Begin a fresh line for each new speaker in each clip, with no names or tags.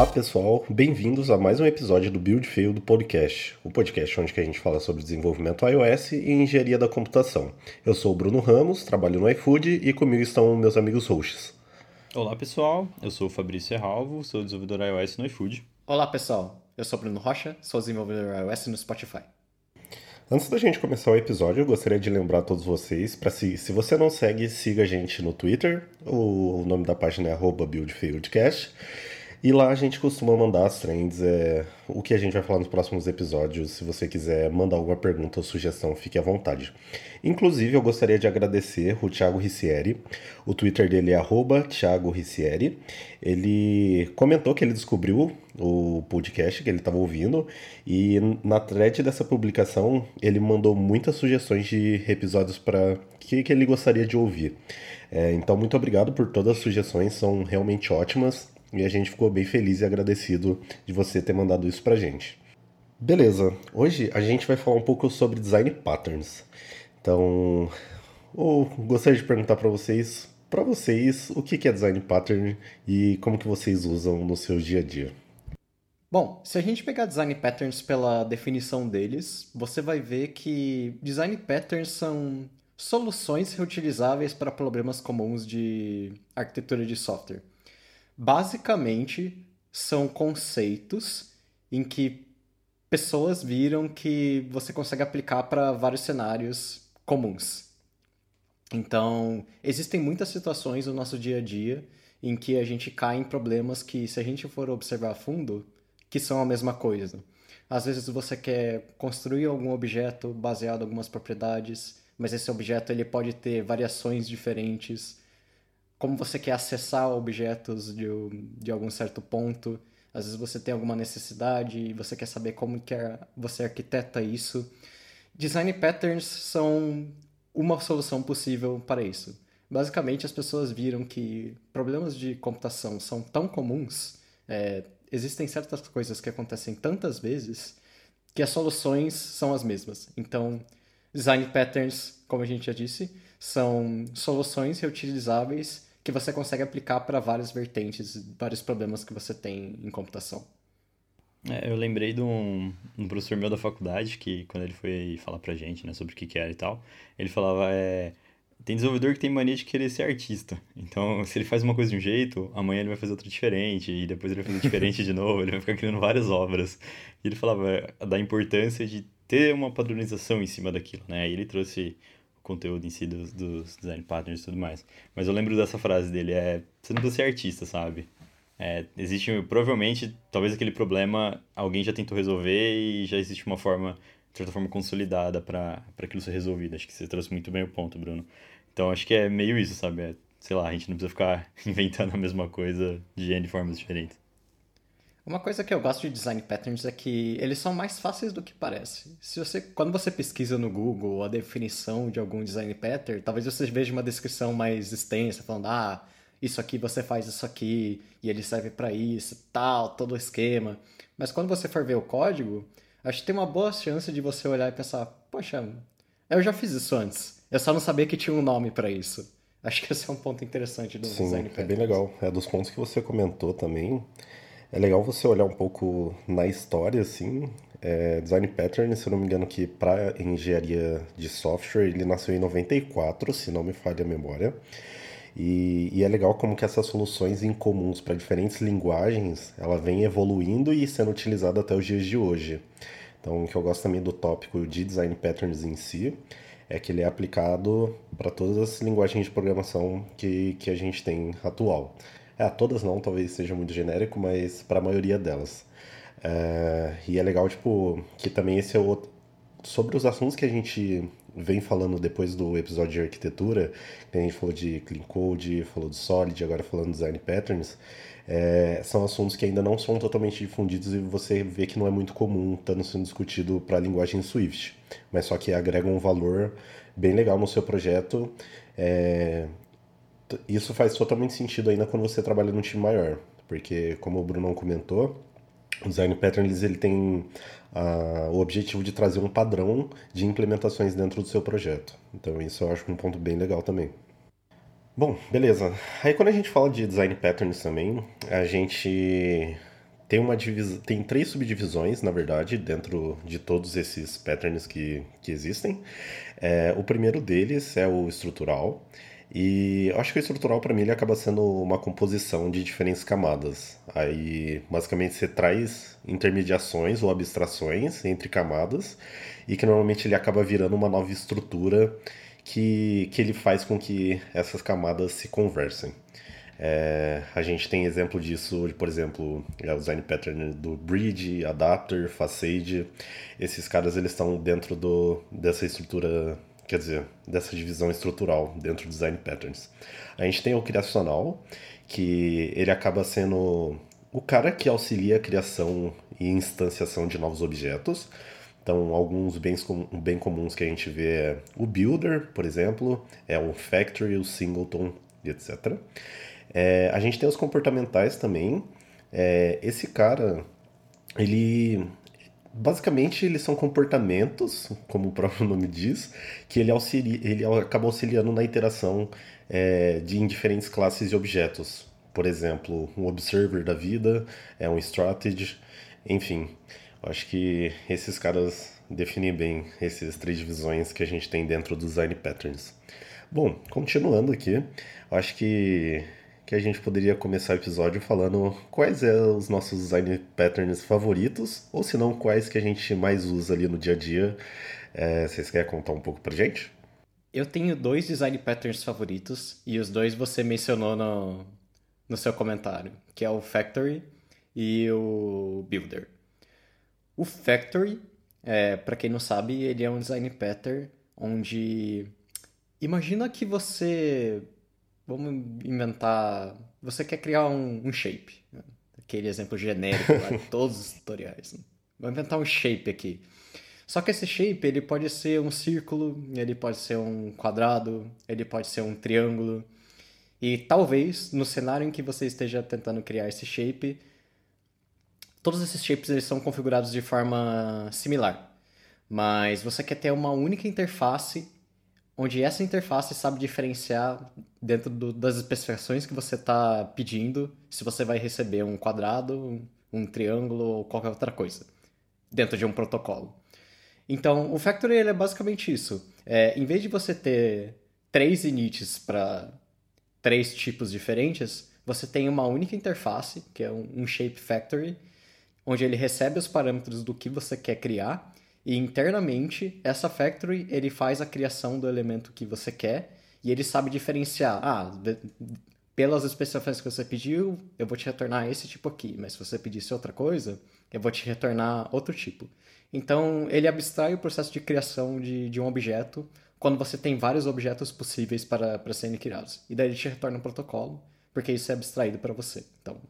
Olá pessoal, bem-vindos a mais um episódio do Build Fail do podcast, o podcast onde a gente fala sobre desenvolvimento iOS e engenharia da computação. Eu sou o Bruno Ramos, trabalho no iFood e comigo estão meus amigos hosts.
Olá pessoal, eu sou o Fabrício Erralvo, sou desenvolvedor iOS no iFood.
Olá pessoal, eu sou o Bruno Rocha, sou desenvolvedor iOS no Spotify.
Antes da gente começar o episódio, eu gostaria de lembrar a todos vocês para se, se você não segue, siga a gente no Twitter. O, o nome da página é @buildfieldcast. E lá a gente costuma mandar as trends, é, o que a gente vai falar nos próximos episódios. Se você quiser mandar alguma pergunta ou sugestão, fique à vontade. Inclusive, eu gostaria de agradecer o Thiago Ricieri. O Twitter dele é Thiago Ricieri. Ele comentou que ele descobriu o podcast que ele estava ouvindo e na thread dessa publicação ele mandou muitas sugestões de episódios para que, que ele gostaria de ouvir. É, então, muito obrigado por todas as sugestões, são realmente ótimas. E a gente ficou bem feliz e agradecido de você ter mandado isso pra gente. Beleza, hoje a gente vai falar um pouco sobre design patterns. Então, eu gostaria de perguntar para vocês, para vocês, o que é design pattern e como que vocês usam no seu dia a dia.
Bom, se a gente pegar design patterns pela definição deles, você vai ver que design patterns são soluções reutilizáveis para problemas comuns de arquitetura de software basicamente são conceitos em que pessoas viram que você consegue aplicar para vários cenários comuns. Então, existem muitas situações no nosso dia a dia em que a gente cai em problemas que, se a gente for observar a fundo, que são a mesma coisa. Às vezes você quer construir algum objeto baseado em algumas propriedades, mas esse objeto ele pode ter variações diferentes como você quer acessar objetos de, de algum certo ponto. Às vezes você tem alguma necessidade e você quer saber como que você arquiteta isso. Design patterns são uma solução possível para isso. Basicamente, as pessoas viram que problemas de computação são tão comuns, é, existem certas coisas que acontecem tantas vezes, que as soluções são as mesmas. Então, design patterns, como a gente já disse, são soluções reutilizáveis que você consegue aplicar para várias vertentes, vários problemas que você tem em computação.
É, eu lembrei de um, um, professor meu da faculdade que, quando ele foi falar pra gente né, sobre o que, que era e tal, ele falava: é, tem desenvolvedor que tem mania de querer ser artista. Então, se ele faz uma coisa de um jeito, amanhã ele vai fazer outra diferente, e depois ele vai fazer diferente de novo, ele vai ficar criando várias obras. E ele falava é, da importância de ter uma padronização em cima daquilo, né? E ele trouxe conteúdo em si dos, dos design patterns e tudo mais. Mas eu lembro dessa frase dele, é, você não precisa ser artista, sabe? É, existe, provavelmente, talvez aquele problema alguém já tentou resolver e já existe uma forma, de certa forma, consolidada para aquilo ser resolvido. Acho que você trouxe muito bem o ponto, Bruno. Então, acho que é meio isso, sabe? É, sei lá, a gente não precisa ficar inventando a mesma coisa de N formas diferentes.
Uma coisa que eu gosto de design patterns é que eles são mais fáceis do que parece. Se você, quando você pesquisa no Google a definição de algum design pattern, talvez você veja uma descrição mais extensa falando: "Ah, isso aqui você faz isso aqui e ele serve para isso, tal, todo o esquema". Mas quando você for ver o código, acho que tem uma boa chance de você olhar e pensar: "Poxa, eu já fiz isso antes. Eu só não sabia que tinha um nome para isso". Acho que esse é um ponto interessante do
Sim,
design
patterns. É bem legal. É dos pontos que você comentou também. É legal você olhar um pouco na história, assim. É, design Pattern, se eu não me engano, que para engenharia de software, ele nasceu em 94, se não me falha a memória. E, e é legal como que essas soluções incomuns para diferentes linguagens, ela vem evoluindo e sendo utilizada até os dias de hoje. Então, o que eu gosto também do tópico de design patterns em si, é que ele é aplicado para todas as linguagens de programação que, que a gente tem atual. É, todas não, talvez seja muito genérico, mas para a maioria delas. É, e é legal, tipo, que também esse é o. Sobre os assuntos que a gente vem falando depois do episódio de arquitetura, que a gente falou de Clean Code, falou de Solid, agora falando de Design Patterns, é, são assuntos que ainda não são totalmente difundidos e você vê que não é muito comum estando sendo discutido para a linguagem Swift, mas só que agregam um valor bem legal no seu projeto. É, isso faz totalmente sentido ainda quando você trabalha num time maior, porque como o Bruno comentou, o Design Patterns ele tem uh, o objetivo de trazer um padrão de implementações dentro do seu projeto. Então isso eu acho um ponto bem legal também. Bom, beleza. Aí quando a gente fala de Design Patterns também, a gente tem uma divis... tem três subdivisões, na verdade, dentro de todos esses patterns que, que existem. É, o primeiro deles é o estrutural. E acho que o estrutural, para mim, ele acaba sendo uma composição de diferentes camadas. Aí, basicamente, você traz intermediações ou abstrações entre camadas e que normalmente ele acaba virando uma nova estrutura que, que ele faz com que essas camadas se conversem. É, a gente tem exemplo disso, por exemplo, é o design pattern do Bridge, Adapter, Facade. Esses caras eles estão dentro do, dessa estrutura, quer dizer, dessa divisão estrutural dentro do design patterns. A gente tem o criacional, que ele acaba sendo o cara que auxilia a criação e instanciação de novos objetos. Então, alguns bens com, bem comuns que a gente vê é o Builder, por exemplo, é o Factory, o Singleton, etc. É, a gente tem os comportamentais também. É, esse cara, ele basicamente eles são comportamentos, como o próprio nome diz, que ele, auxilia, ele acaba auxiliando na interação é, de diferentes classes de objetos. Por exemplo, um observer da vida, é um strategy, enfim. Acho que esses caras definem bem essas três divisões que a gente tem dentro do design patterns. Bom, continuando aqui, acho que que a gente poderia começar o episódio falando quais são os nossos design patterns favoritos, ou se não, quais que a gente mais usa ali no dia a dia. É, vocês querem contar um pouco pra gente?
Eu tenho dois design patterns favoritos, e os dois você mencionou no, no seu comentário, que é o Factory e o Builder. O Factory, é, para quem não sabe, ele é um design pattern onde imagina que você Vamos inventar. Você quer criar um, um shape. Né? Aquele exemplo genérico lá de todos os tutoriais. Né? Vou inventar um shape aqui. Só que esse shape ele pode ser um círculo, ele pode ser um quadrado, ele pode ser um triângulo. E talvez no cenário em que você esteja tentando criar esse shape, todos esses shapes eles são configurados de forma similar. Mas você quer ter uma única interface onde essa interface sabe diferenciar dentro do, das especificações que você está pedindo se você vai receber um quadrado, um, triângulo ou qualquer outra coisa dentro de um protocolo. Então, o Factory ele é basicamente isso. É, em vez de você ter três inits para três tipos diferentes, você tem uma única interface, que é um, um Shape Factory, onde ele recebe os parâmetros do que você quer criar e internamente, essa factory ele faz a criação do elemento que você quer e ele sabe diferenciar. Ah, pelas especificações que você pediu, eu vou te retornar esse tipo aqui, mas se você pedisse outra coisa, eu vou te retornar outro tipo. Então, ele abstrai o processo de criação de, de um objeto quando você tem vários objetos possíveis para, para serem criados. E daí ele te retorna um protocolo, porque isso é abstraído para você. Então,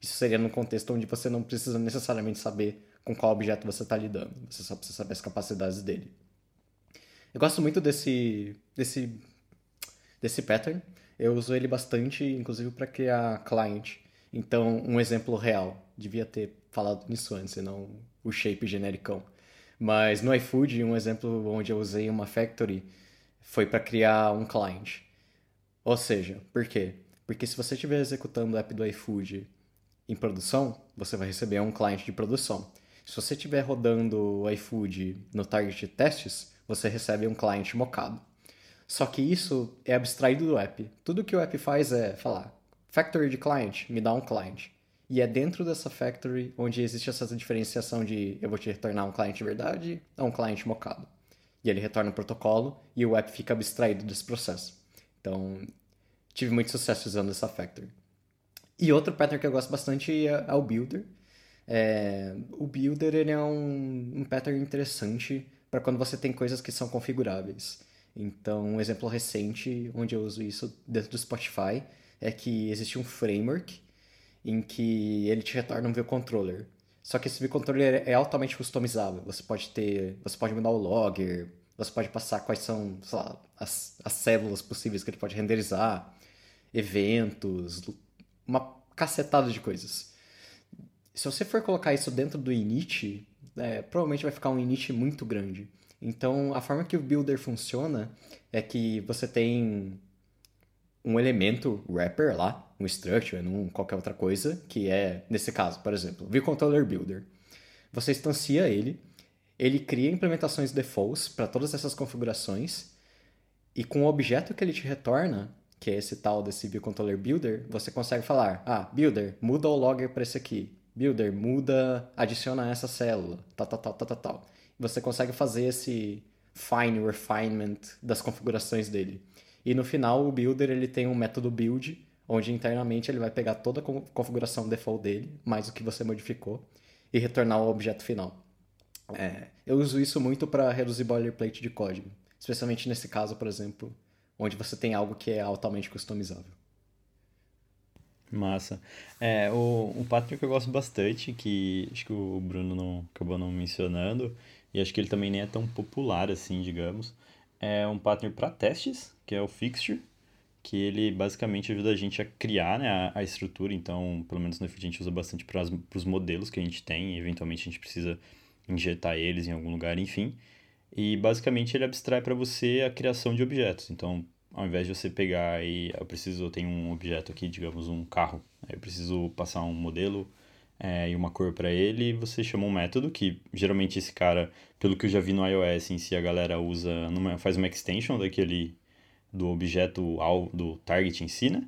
isso seria num contexto onde você não precisa necessariamente saber com qual objeto você está lidando. Você só precisa saber as capacidades dele. Eu gosto muito desse, desse, desse pattern. Eu uso ele bastante, inclusive, para criar client. Então, um exemplo real. Devia ter falado nisso antes, e não o shape genericão. Mas no iFood, um exemplo onde eu usei uma factory foi para criar um client. Ou seja, por quê? Porque se você estiver executando o app do iFood em produção, você vai receber um cliente de produção. Se você estiver rodando o iFood no target testes, você recebe um cliente mocado. Só que isso é abstraído do app. Tudo que o app faz é falar factory de client, me dá um client. E é dentro dessa factory onde existe essa diferenciação de eu vou te retornar um cliente de verdade ou um cliente mocado. E ele retorna o protocolo e o app fica abstraído desse processo. Então, tive muito sucesso usando essa factory. E outro pattern que eu gosto bastante é, é o Builder, é, o Builder ele é um, um pattern interessante para quando você tem coisas que são configuráveis. Então, um exemplo recente onde eu uso isso dentro do Spotify é que existe um framework em que ele te retorna um view controller. Só que esse view controller é altamente customizável. Você pode ter, você pode mudar o logger, você pode passar quais são lá, as, as células possíveis que ele pode renderizar, eventos, uma cacetada de coisas se você for colocar isso dentro do init, é, provavelmente vai ficar um init muito grande. Então, a forma que o builder funciona é que você tem um elemento wrapper lá, um structure, um qualquer outra coisa, que é, nesse caso, por exemplo, vController Builder. Você instancia ele, ele cria implementações defaults para todas essas configurações, e com o objeto que ele te retorna, que é esse tal desse vController Builder, você consegue falar, ah, Builder, muda o logger para esse aqui. Builder, muda, adiciona essa célula, tal, tal, tal, tal, tal, tal. Você consegue fazer esse fine refinement das configurações dele. E no final, o builder ele tem um método build, onde internamente ele vai pegar toda a configuração default dele, mais o que você modificou, e retornar o objeto final. É, eu uso isso muito para reduzir boilerplate de código, especialmente nesse caso, por exemplo, onde você tem algo que é altamente customizável.
Massa. É, o, pattern que eu gosto bastante, que acho que o Bruno não acabou não mencionando, e acho que ele também nem é tão popular assim, digamos, é um pattern para testes, que é o Fixture, que ele basicamente ajuda a gente a criar né, a, a estrutura, então, pelo menos no Effect a gente usa bastante para os modelos que a gente tem, e eventualmente a gente precisa injetar eles em algum lugar, enfim. E basicamente ele abstrai para você a criação de objetos. Então, ao invés de você pegar e eu preciso, eu tenho um objeto aqui, digamos um carro, eu preciso passar um modelo é, e uma cor para ele, você chama um método que geralmente esse cara, pelo que eu já vi no iOS em si, a galera usa, numa, faz uma extension daquele do objeto do target em si, né?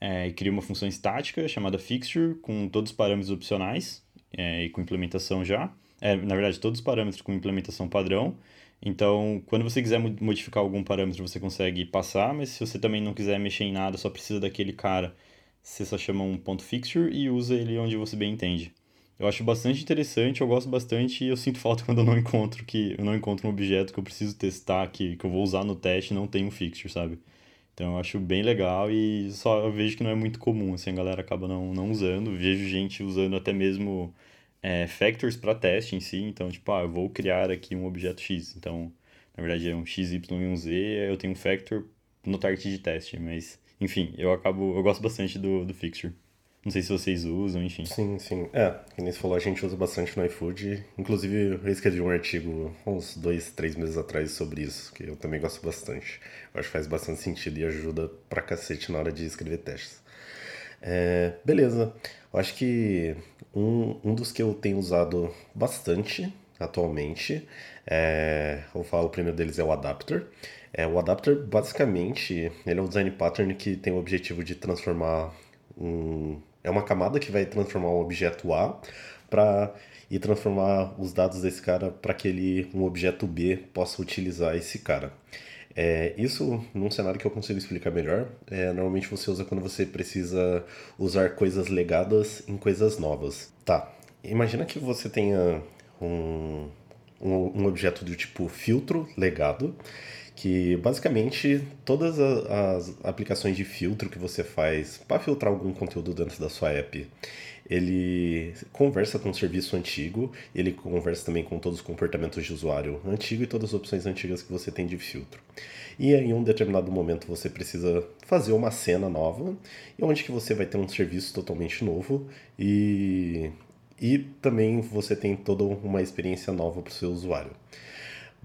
É, e cria uma função estática chamada fixture com todos os parâmetros opcionais é, e com implementação já. É, na verdade, todos os parâmetros com implementação padrão então, quando você quiser modificar algum parâmetro, você consegue passar, mas se você também não quiser mexer em nada, só precisa daquele cara, você só chama um ponto fixture e usa ele onde você bem entende. Eu acho bastante interessante, eu gosto bastante e eu sinto falta quando eu não encontro que eu não encontro um objeto que eu preciso testar, que, que eu vou usar no teste e não tem um fixture, sabe? Então eu acho bem legal e só eu vejo que não é muito comum, assim, a galera acaba não, não usando. Vejo gente usando até mesmo é, factors para teste em si. Então, tipo, ah, eu vou criar aqui um objeto X. Então, na verdade é um X, Y e um Z, eu tenho um factor no target de teste. Mas, enfim, eu acabo, eu gosto bastante do, do fixture. Não sei se vocês usam, enfim.
Sim, sim. É, como você falou, a gente usa bastante no iFood. Inclusive, eu escrevi um artigo uns dois, três meses atrás sobre isso, que eu também gosto bastante. Eu acho que faz bastante sentido e ajuda pra cacete na hora de escrever testes. É, beleza. Eu acho que um, um dos que eu tenho usado bastante atualmente, é, eu falo o primeiro deles é o Adapter. É, o Adapter, basicamente, ele é um design pattern que tem o objetivo de transformar um... É uma camada que vai transformar um objeto A para e transformar os dados desse cara para que ele, um objeto B possa utilizar esse cara. É, isso, num cenário que eu consigo explicar melhor, é, normalmente você usa quando você precisa usar coisas legadas em coisas novas. Tá, imagina que você tenha um, um, um objeto do tipo filtro legado, que basicamente todas as aplicações de filtro que você faz para filtrar algum conteúdo dentro da sua app, ele conversa com o serviço antigo, ele conversa também com todos os comportamentos de usuário antigo e todas as opções antigas que você tem de filtro. E em um determinado momento você precisa fazer uma cena nova, onde que você vai ter um serviço totalmente novo e, e também você tem toda uma experiência nova para o seu usuário.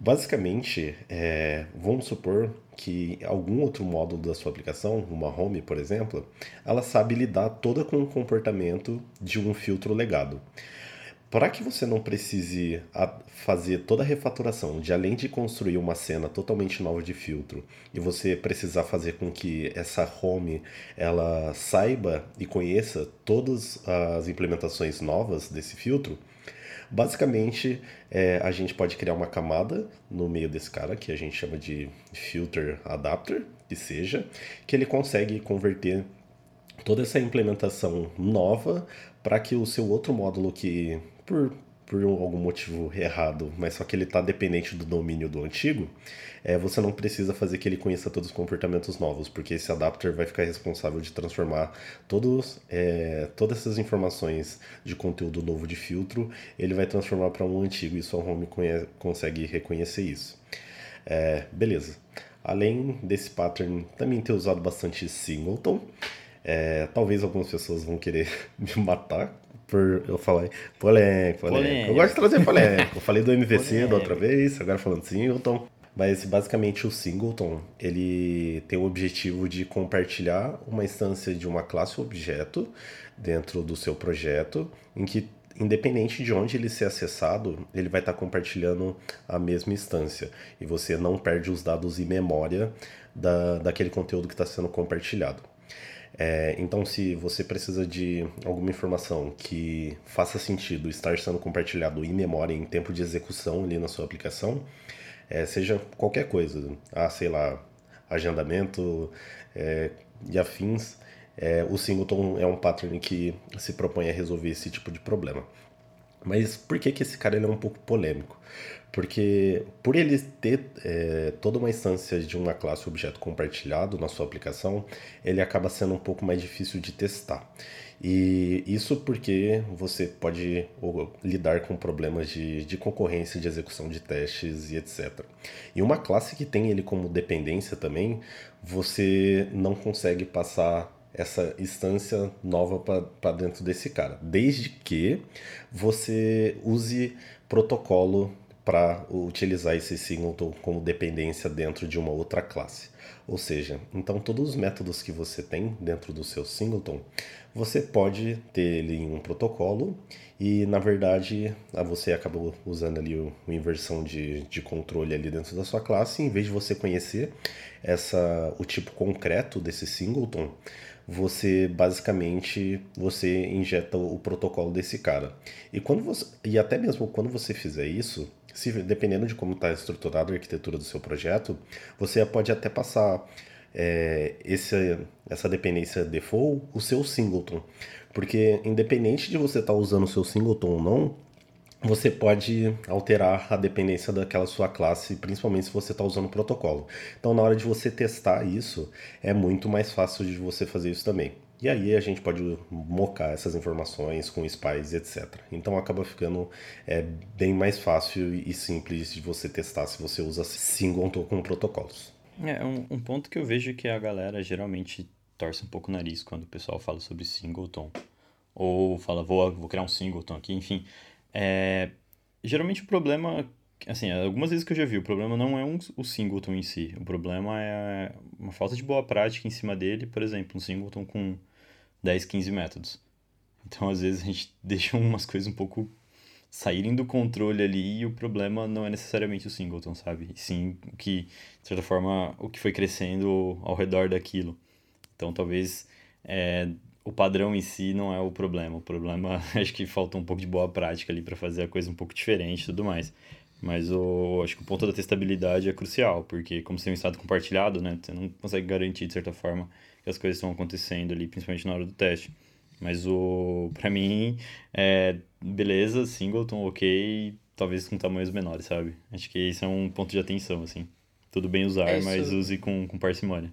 Basicamente, é, vamos supor que algum outro módulo da sua aplicação, uma home, por exemplo, ela sabe lidar toda com o comportamento de um filtro legado. Para que você não precise fazer toda a refatoração de além de construir uma cena totalmente nova de filtro e você precisar fazer com que essa home ela saiba e conheça todas as implementações novas desse filtro, Basicamente, é, a gente pode criar uma camada no meio desse cara, que a gente chama de filter adapter, que seja, que ele consegue converter toda essa implementação nova para que o seu outro módulo que, por por algum motivo errado, mas só que ele está dependente do domínio do antigo, é, você não precisa fazer que ele conheça todos os comportamentos novos, porque esse adapter vai ficar responsável de transformar todos, é, todas essas informações de conteúdo novo de filtro, ele vai transformar para um antigo e sua home conhece, consegue reconhecer isso. É, beleza. Além desse pattern, também ter usado bastante singleton. É, talvez algumas pessoas vão querer me matar por eu falar polêmica, polêmica. Eu gosto de trazer polêmica. eu falei do MVC da outra vez, agora falando Singleton. Mas basicamente o singleton, ele tem o objetivo de compartilhar uma instância de uma classe objeto dentro do seu projeto, em que independente de onde ele ser acessado, ele vai estar compartilhando a mesma instância e você não perde os dados em memória da, daquele conteúdo que está sendo compartilhado. É, então, se você precisa de alguma informação que faça sentido estar sendo compartilhado em memória, em tempo de execução ali na sua aplicação, é, seja qualquer coisa, ah, sei lá, agendamento é, e afins, é, o singleton é um pattern que se propõe a resolver esse tipo de problema. Mas por que, que esse cara ele é um pouco polêmico? Porque por ele ter é, toda uma instância de uma classe objeto compartilhado na sua aplicação, ele acaba sendo um pouco mais difícil de testar. E isso porque você pode lidar com problemas de, de concorrência, de execução de testes e etc. E uma classe que tem ele como dependência também, você não consegue passar essa instância nova para dentro desse cara, desde que você use protocolo para utilizar esse singleton como dependência dentro de uma outra classe. Ou seja, então todos os métodos que você tem dentro do seu singleton, você pode ter ele em um protocolo e na verdade você acabou usando ali uma inversão de, de controle ali dentro da sua classe, em vez de você conhecer essa, o tipo concreto desse singleton, você basicamente você injeta o protocolo desse cara. E quando você e até mesmo quando você fizer isso, se dependendo de como está estruturada a arquitetura do seu projeto, você pode até passar é, esse, essa dependência default o seu singleton, porque independente de você estar tá usando o seu singleton ou não, você pode alterar a dependência daquela sua classe, principalmente se você está usando o protocolo. Então, na hora de você testar isso, é muito mais fácil de você fazer isso também. E aí a gente pode mocar essas informações com spies, etc. Então acaba ficando é, bem mais fácil e simples de você testar se você usa singleton com protocolos.
É, um, um ponto que eu vejo que a galera geralmente torce um pouco o nariz quando o pessoal fala sobre singleton. Ou fala, vou, vou criar um singleton aqui, enfim. É, geralmente o problema, assim, algumas vezes que eu já vi, o problema não é um, o singleton em si, o problema é uma falta de boa prática em cima dele, por exemplo, um singleton com 10, 15 métodos. Então, às vezes, a gente deixa umas coisas um pouco saírem do controle ali e o problema não é necessariamente o singleton, sabe? E sim que, de certa forma, o que foi crescendo ao redor daquilo. Então, talvez é, o padrão em si não é o problema. O problema, acho que falta um pouco de boa prática ali para fazer a coisa um pouco diferente e tudo mais. Mas o, acho que o ponto da testabilidade é crucial, porque como você tem um estado compartilhado, né, você não consegue garantir, de certa forma, que as coisas estão acontecendo ali, principalmente na hora do teste. Mas o para mim, é, beleza, singleton, ok, talvez com tamanhos menores, sabe? Acho que isso é um ponto de atenção, assim. Tudo bem usar, é mas use com, com parcimônia.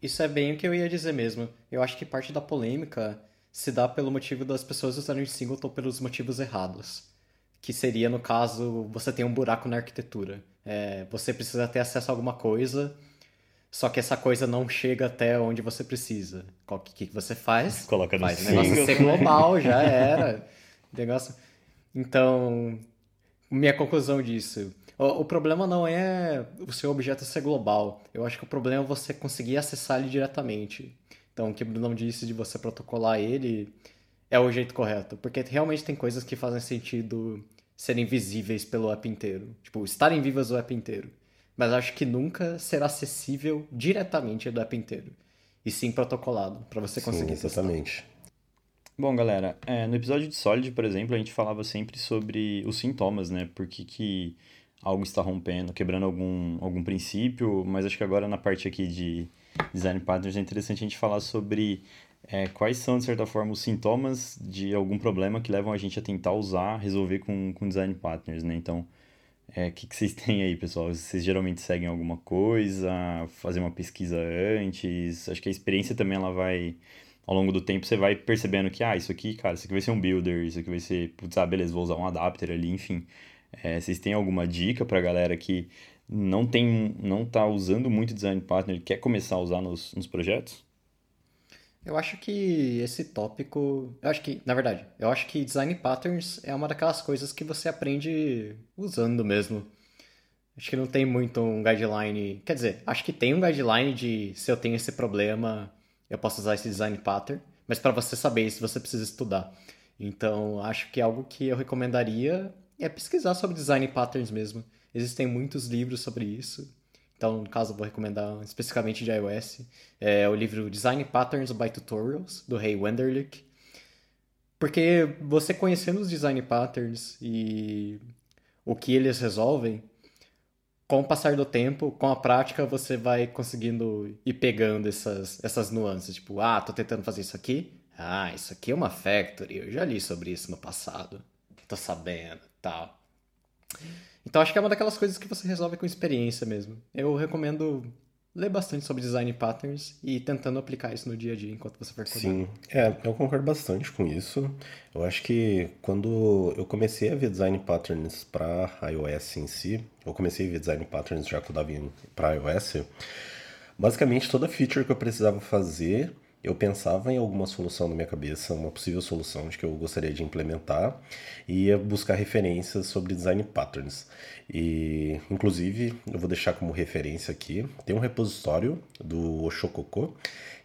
Isso é bem o que eu ia dizer mesmo. Eu acho que parte da polêmica se dá pelo motivo das pessoas usarem singleton pelos motivos errados. Que seria, no caso, você tem um buraco na arquitetura. É, você precisa ter acesso a alguma coisa, só que essa coisa não chega até onde você precisa. O que, que você faz?
Coloca no
faz o negócio ser global, já era. negócio... Então, minha conclusão disso o, o, problema não é o seu objeto ser global. Eu acho que o problema é você conseguir acessar ele diretamente. Então, o que o Bruno disse de você protocolar ele é o jeito correto. Porque realmente tem coisas que fazem sentido serem visíveis pelo app inteiro. Tipo, estarem vivas o app inteiro. Mas acho que nunca será acessível diretamente do app inteiro. E sim protocolado, para você conseguir
sim, exatamente.
Testar. Bom, galera, é, no episódio de Solid, por exemplo, a gente falava sempre sobre os sintomas, né? Por que, que algo está rompendo, quebrando algum, algum princípio, mas acho que agora na parte aqui de design patterns é interessante a gente falar sobre é, quais são, de certa forma, os sintomas de algum problema que levam a gente a tentar usar, resolver com, com design patterns, né? Então, o é, que, que vocês têm aí, pessoal? Vocês geralmente seguem alguma coisa, fazer uma pesquisa antes? Acho que a experiência também, ela vai... Ao longo do tempo, você vai percebendo que, ah, isso aqui, cara, isso aqui vai ser um builder, isso aqui vai ser, putz, ah, beleza, vou usar um adapter ali, enfim. É, vocês têm alguma dica para a galera que não tem, não está usando muito design partner e quer começar a usar nos, nos projetos?
Eu acho que esse tópico, eu acho que, na verdade, eu acho que design patterns é uma daquelas coisas que você aprende usando mesmo. Acho que não tem muito um guideline. Quer dizer, acho que tem um guideline de se eu tenho esse problema, eu posso usar esse design pattern. Mas para você saber isso, você precisa estudar. Então, acho que algo que eu recomendaria é pesquisar sobre design patterns mesmo. Existem muitos livros sobre isso. Então, no caso, eu vou recomendar especificamente de iOS. É o livro Design Patterns by Tutorials, do Ray Wenderlich. Porque você conhecendo os design patterns e o que eles resolvem, com o passar do tempo, com a prática, você vai conseguindo ir pegando essas, essas nuances. Tipo, ah, tô tentando fazer isso aqui. Ah, isso aqui é uma factory. Eu já li sobre isso no passado. Tô sabendo, tal. Então acho que é uma daquelas coisas que você resolve com experiência mesmo. Eu recomendo ler bastante sobre design patterns e tentando aplicar isso no dia a dia enquanto você for codar.
Sim, é, eu concordo bastante com isso. Eu acho que quando eu comecei a ver design patterns para iOS em si, eu comecei a ver design patterns já eu dava para iOS, basicamente toda feature que eu precisava fazer eu pensava em alguma solução na minha cabeça, uma possível solução de que eu gostaria de implementar e ia buscar referências sobre design patterns. E, inclusive, eu vou deixar como referência aqui, tem um repositório do Oshokoko,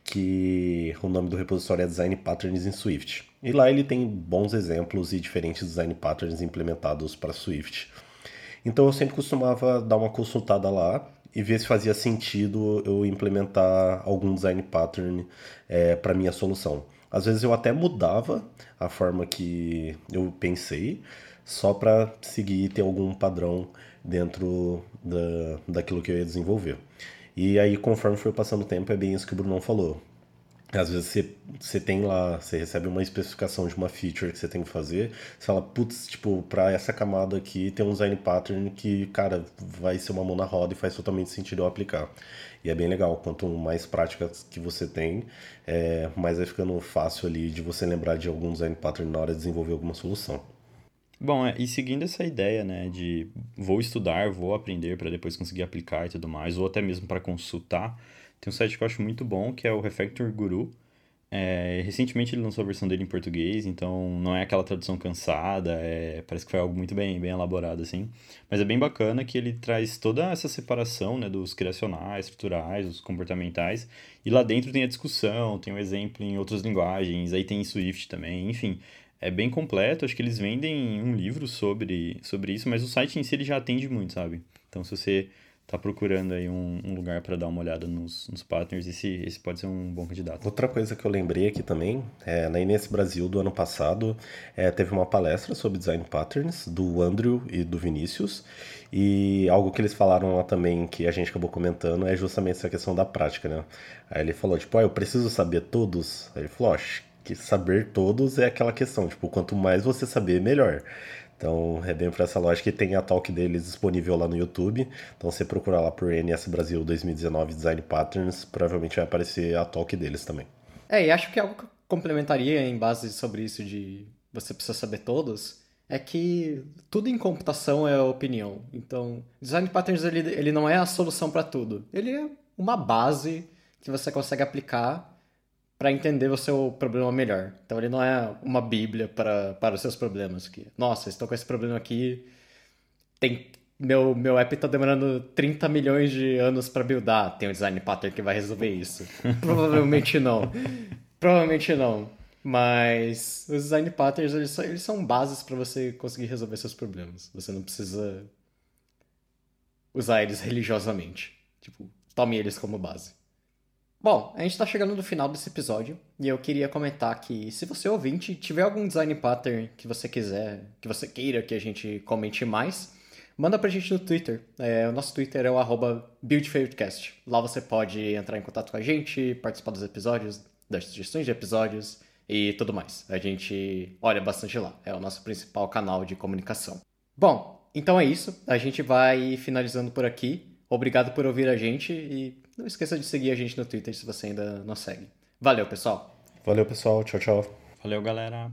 que o nome do repositório é Design Patterns em Swift. E lá ele tem bons exemplos e diferentes design patterns implementados para Swift. Então eu sempre costumava dar uma consultada lá e ver se fazia sentido eu implementar algum design pattern é, para minha solução. Às vezes eu até mudava a forma que eu pensei, só para seguir ter algum padrão dentro da, daquilo que eu ia desenvolver. E aí, conforme foi passando o tempo, é bem isso que o Bruno falou. Às vezes você, você tem lá, você recebe uma especificação de uma feature que você tem que fazer, você fala, putz, tipo, pra essa camada aqui tem um design pattern que, cara, vai ser uma mão na roda e faz totalmente sentido eu aplicar. E é bem legal, quanto mais práticas que você tem, é, mais vai ficando fácil ali de você lembrar de algum design pattern na hora de desenvolver alguma solução.
Bom, é, e seguindo essa ideia, né, de vou estudar, vou aprender para depois conseguir aplicar e tudo mais, ou até mesmo para consultar, tem um site que eu acho muito bom, que é o Refactor Guru. É, recentemente ele lançou a versão dele em português, então não é aquela tradução cansada, é, parece que foi algo muito bem, bem elaborado, assim. Mas é bem bacana que ele traz toda essa separação, né, dos criacionais, estruturais, os comportamentais, e lá dentro tem a discussão, tem o um exemplo em outras linguagens, aí tem em Swift também, enfim. É bem completo, acho que eles vendem um livro sobre, sobre isso, mas o site em si ele já atende muito, sabe? Então se você tá procurando aí um, um lugar para dar uma olhada nos, nos partners, esse, esse pode ser um bom candidato.
Outra coisa que eu lembrei aqui também, é, na Inês Brasil do ano passado, é, teve uma palestra sobre design patterns do Andrew e do Vinícius, e algo que eles falaram lá também, que a gente acabou comentando, é justamente essa questão da prática, né? Aí ele falou, tipo, ah, eu preciso saber todos? Aí ele falou, acho que saber todos é aquela questão, tipo, quanto mais você saber, melhor. Então é bem por essa lógica que tem a talk deles disponível lá no YouTube. Então você procurar lá por NS Brasil 2019 Design Patterns, provavelmente vai aparecer a talk deles também.
É, e acho que algo que eu complementaria em base sobre isso de você precisa saber todos, é que tudo em computação é opinião. Então, Design Patterns ele, ele não é a solução para tudo. Ele é uma base que você consegue aplicar para entender o seu problema melhor. Então ele não é uma bíblia para, para os seus problemas. Que, Nossa, estou com esse problema aqui, tem meu, meu app está demorando 30 milhões de anos para buildar. Tem um design pattern que vai resolver isso. Provavelmente não. Provavelmente não. Mas os design patterns eles são, eles são bases para você conseguir resolver seus problemas. Você não precisa usar eles religiosamente. Tipo, tome eles como base. Bom, a gente está chegando no final desse episódio e eu queria comentar que se você ouvinte tiver algum design pattern que você quiser, que você queira que a gente comente mais, manda pra gente no Twitter. É, o nosso Twitter é o arroba BuildFavoriteCast. Lá você pode entrar em contato com a gente, participar dos episódios, das sugestões de episódios e tudo mais. A gente olha bastante lá, é o nosso principal canal de comunicação. Bom, então é isso. A gente vai finalizando por aqui. Obrigado por ouvir a gente e não esqueça de seguir a gente no Twitter se você ainda não segue. Valeu, pessoal.
Valeu, pessoal. Tchau, tchau.
Valeu, galera.